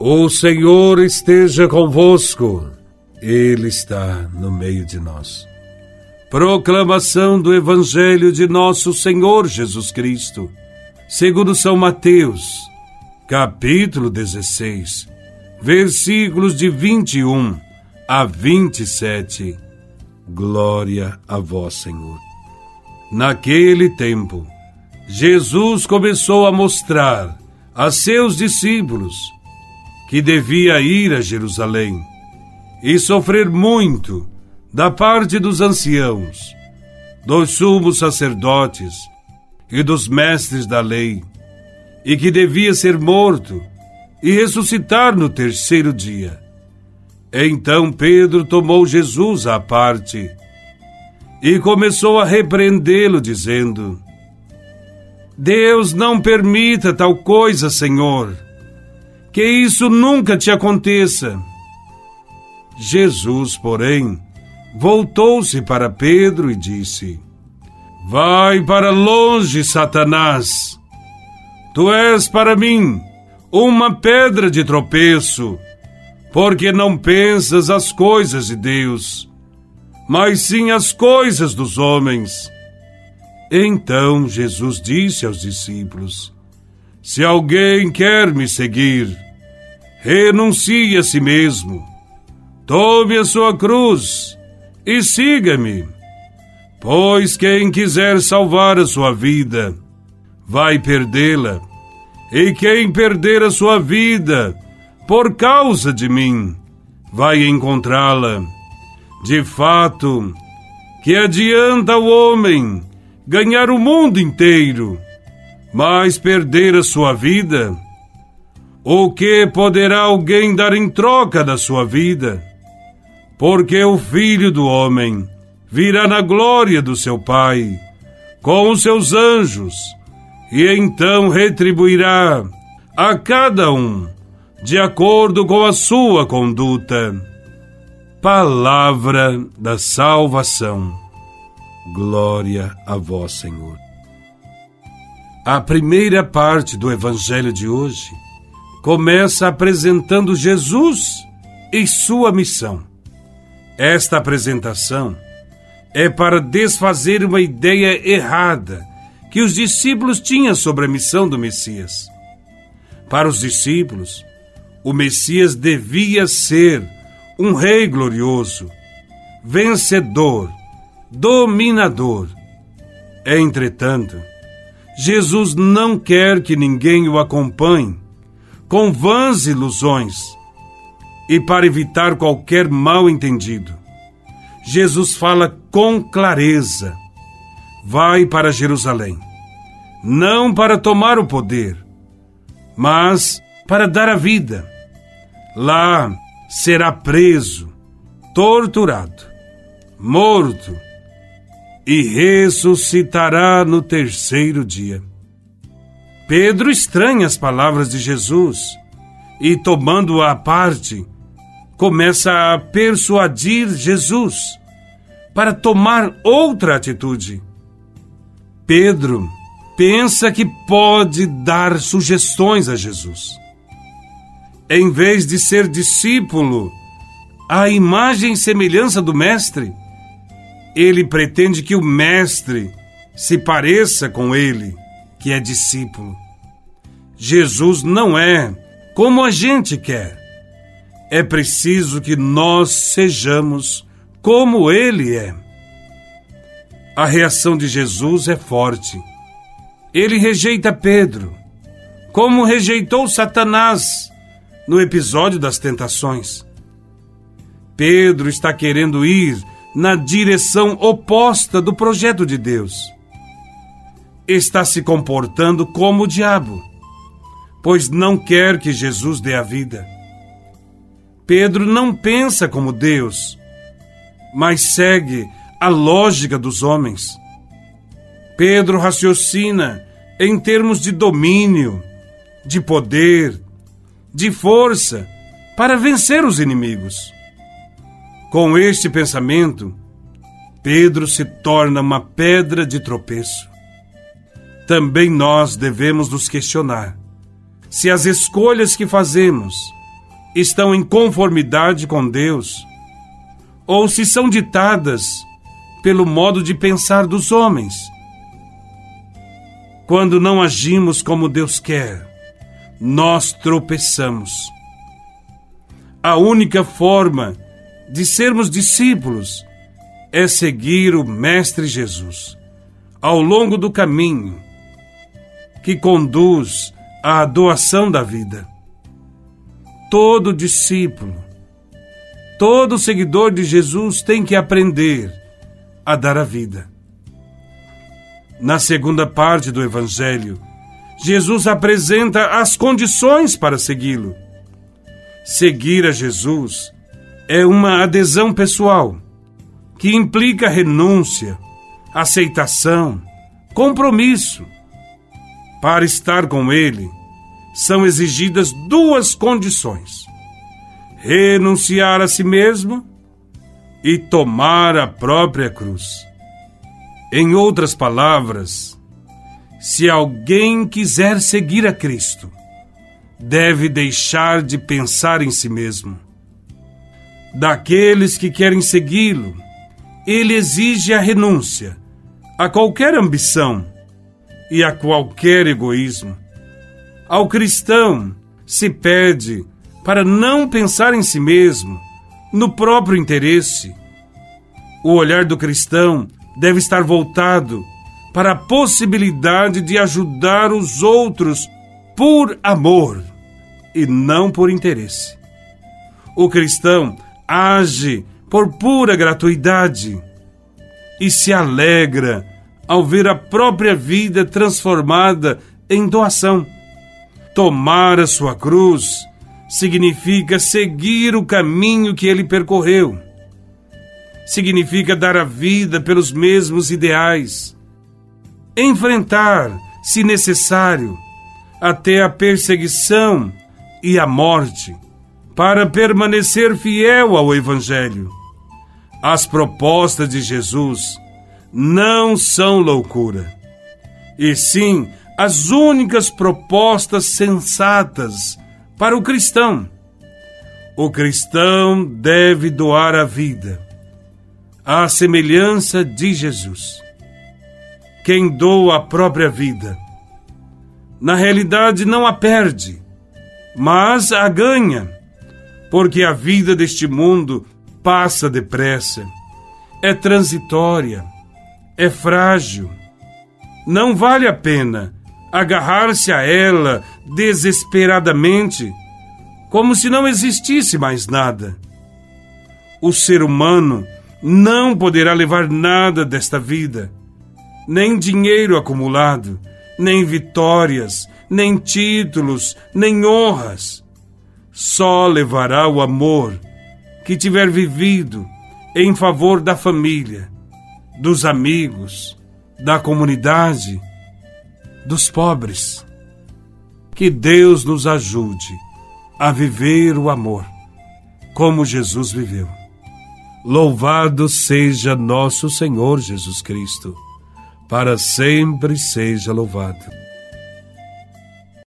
O Senhor esteja convosco, Ele está no meio de nós. Proclamação do Evangelho de Nosso Senhor Jesus Cristo, segundo São Mateus, capítulo 16, versículos de 21 a 27. Glória a Vós, Senhor. Naquele tempo, Jesus começou a mostrar a seus discípulos que devia ir a Jerusalém e sofrer muito da parte dos anciãos, dos sumos sacerdotes e dos mestres da lei, e que devia ser morto e ressuscitar no terceiro dia. Então Pedro tomou Jesus à parte e começou a repreendê-lo, dizendo: Deus não permita tal coisa, Senhor que isso nunca te aconteça. Jesus, porém, voltou-se para Pedro e disse: Vai para longe, Satanás. Tu és para mim uma pedra de tropeço, porque não pensas as coisas de Deus, mas sim as coisas dos homens. Então Jesus disse aos discípulos: Se alguém quer me seguir, renuncie a si mesmo, tome a sua cruz e siga-me. Pois quem quiser salvar a sua vida, vai perdê-la, e quem perder a sua vida por causa de mim, vai encontrá-la. De fato, que adianta o homem ganhar o mundo inteiro, mas perder a sua vida? O que poderá alguém dar em troca da sua vida? Porque o Filho do Homem virá na glória do seu Pai, com os seus anjos, e então retribuirá a cada um de acordo com a sua conduta. Palavra da salvação. Glória a vós, Senhor. A primeira parte do Evangelho de hoje começa apresentando Jesus e sua missão. Esta apresentação é para desfazer uma ideia errada que os discípulos tinham sobre a missão do Messias. Para os discípulos, o Messias devia ser um rei glorioso, vencedor, dominador. Entretanto, Jesus não quer que ninguém o acompanhe com vãs ilusões e para evitar qualquer mal entendido. Jesus fala com clareza: vai para Jerusalém, não para tomar o poder, mas para dar a vida. Lá será preso, torturado, morto e ressuscitará no terceiro dia. Pedro estranha as palavras de Jesus e, tomando-a à parte, começa a persuadir Jesus para tomar outra atitude. Pedro pensa que pode dar sugestões a Jesus. Em vez de ser discípulo, à imagem e semelhança do Mestre, ele pretende que o Mestre se pareça com ele que é discípulo. Jesus não é como a gente quer. É preciso que nós sejamos como ele é. A reação de Jesus é forte. Ele rejeita Pedro, como rejeitou Satanás no episódio das tentações. Pedro está querendo ir na direção oposta do projeto de Deus está se comportando como o diabo, pois não quer que Jesus dê a vida. Pedro não pensa como Deus, mas segue a lógica dos homens. Pedro raciocina em termos de domínio, de poder, de força para vencer os inimigos. Com este pensamento, Pedro se torna uma pedra de tropeço também nós devemos nos questionar se as escolhas que fazemos estão em conformidade com Deus, ou se são ditadas pelo modo de pensar dos homens. Quando não agimos como Deus quer, nós tropeçamos. A única forma de sermos discípulos é seguir o Mestre Jesus ao longo do caminho que conduz à doação da vida. Todo discípulo, todo seguidor de Jesus tem que aprender a dar a vida. Na segunda parte do Evangelho, Jesus apresenta as condições para segui-lo. Seguir a Jesus é uma adesão pessoal que implica renúncia, aceitação, compromisso. Para estar com Ele, são exigidas duas condições: renunciar a si mesmo e tomar a própria cruz. Em outras palavras, se alguém quiser seguir a Cristo, deve deixar de pensar em si mesmo. Daqueles que querem segui-lo, ele exige a renúncia a qualquer ambição e a qualquer egoísmo. Ao cristão se pede para não pensar em si mesmo, no próprio interesse. O olhar do cristão deve estar voltado para a possibilidade de ajudar os outros por amor e não por interesse. O cristão age por pura gratuidade e se alegra ao ver a própria vida transformada em doação. Tomar a sua cruz significa seguir o caminho que ele percorreu. Significa dar a vida pelos mesmos ideais. Enfrentar, se necessário, até a perseguição e a morte, para permanecer fiel ao Evangelho. As propostas de Jesus não são loucura, e sim as únicas propostas sensatas para o cristão. O cristão deve doar a vida, à semelhança de Jesus. Quem doa a própria vida, na realidade não a perde, mas a ganha, porque a vida deste mundo passa depressa, é transitória, é frágil. Não vale a pena agarrar-se a ela desesperadamente, como se não existisse mais nada. O ser humano não poderá levar nada desta vida, nem dinheiro acumulado, nem vitórias, nem títulos, nem honras. Só levará o amor que tiver vivido em favor da família, dos amigos, da comunidade, dos pobres. Que Deus nos ajude a viver o amor como Jesus viveu. Louvado seja nosso Senhor Jesus Cristo, para sempre seja louvado.